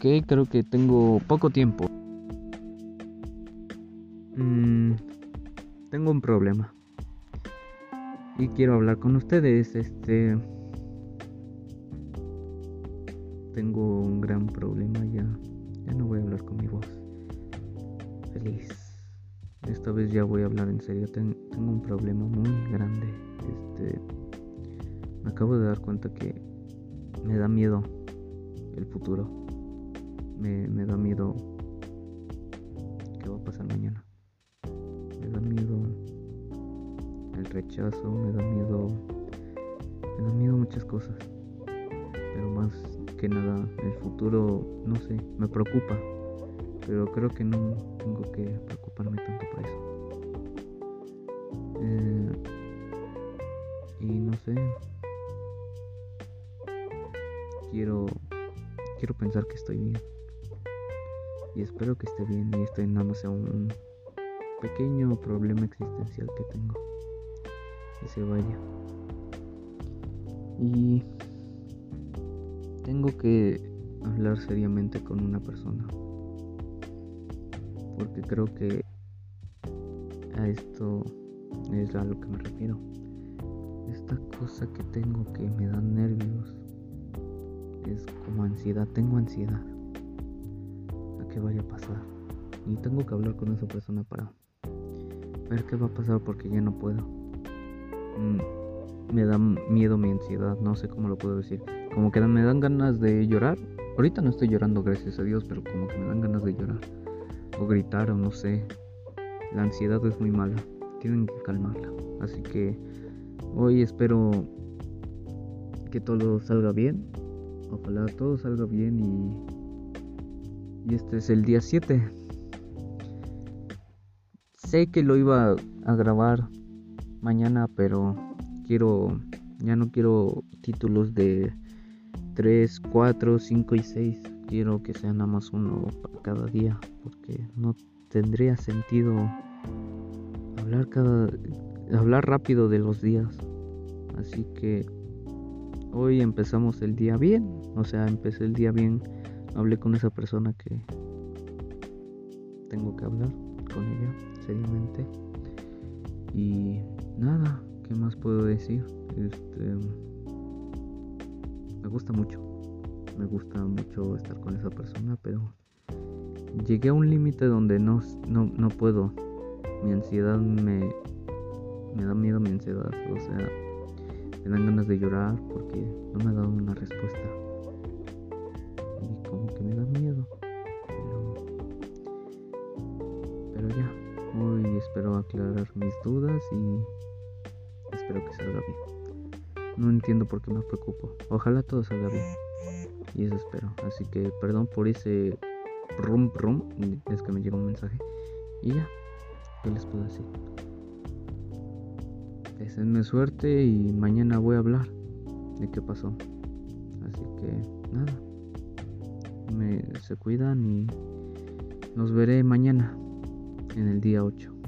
Ok, creo que tengo poco tiempo. Mm, tengo un problema. Y quiero hablar con ustedes. Este. Tengo un gran problema ya. Ya no voy a hablar con mi voz. Feliz. Esta vez ya voy a hablar en serio. tengo un problema muy grande. Este. Me acabo de dar cuenta que me da miedo el futuro. Me, me da miedo qué va a pasar mañana. Me da miedo el rechazo, me da miedo, me da miedo muchas cosas. Pero más que nada, el futuro, no sé, me preocupa. Pero creo que no tengo que preocuparme tanto por eso. Eh, y no sé, quiero quiero pensar que estoy bien. Y espero que esté bien y estoy nada más a un pequeño problema existencial que tengo. Y se vaya. Y tengo que hablar seriamente con una persona. Porque creo que a esto es a lo que me refiero. Esta cosa que tengo que me da nervios es como ansiedad, tengo ansiedad vaya a pasar. Y tengo que hablar con esa persona para ver qué va a pasar porque ya no puedo. Mm, me da miedo mi ansiedad, no sé cómo lo puedo decir. Como que me dan ganas de llorar. Ahorita no estoy llorando, gracias a Dios, pero como que me dan ganas de llorar. O gritar, o no sé. La ansiedad es muy mala. Tienen que calmarla. Así que hoy espero que todo salga bien Ojalá todo salga bien y, y este es el día 7. Sé que lo iba a grabar mañana, pero quiero, ya no quiero títulos de 3, 4, 5 y 6. Quiero que sea nada más uno para cada día, porque no tendría sentido hablar cada hablar rápido de los días. Así que hoy empezamos el día bien, o sea, empecé el día bien, hablé con esa persona que tengo que hablar con ella seriamente. Y nada, ¿qué más puedo decir? Este me gusta mucho. Me gusta mucho estar con esa persona, pero llegué a un límite donde no, no, no puedo. Mi ansiedad me, me da miedo mi ansiedad. O sea, me dan ganas de llorar porque no me ha dado una respuesta. Espero aclarar mis dudas y espero que salga bien. No entiendo por qué me preocupo. Ojalá todo salga bien. Y eso espero. Así que perdón por ese rum rum. Es que me llega un mensaje. Y ya, ¿qué les puedo decir? Deseenme suerte y mañana voy a hablar de qué pasó. Así que nada. Me, se cuidan y nos veré mañana en el día 8.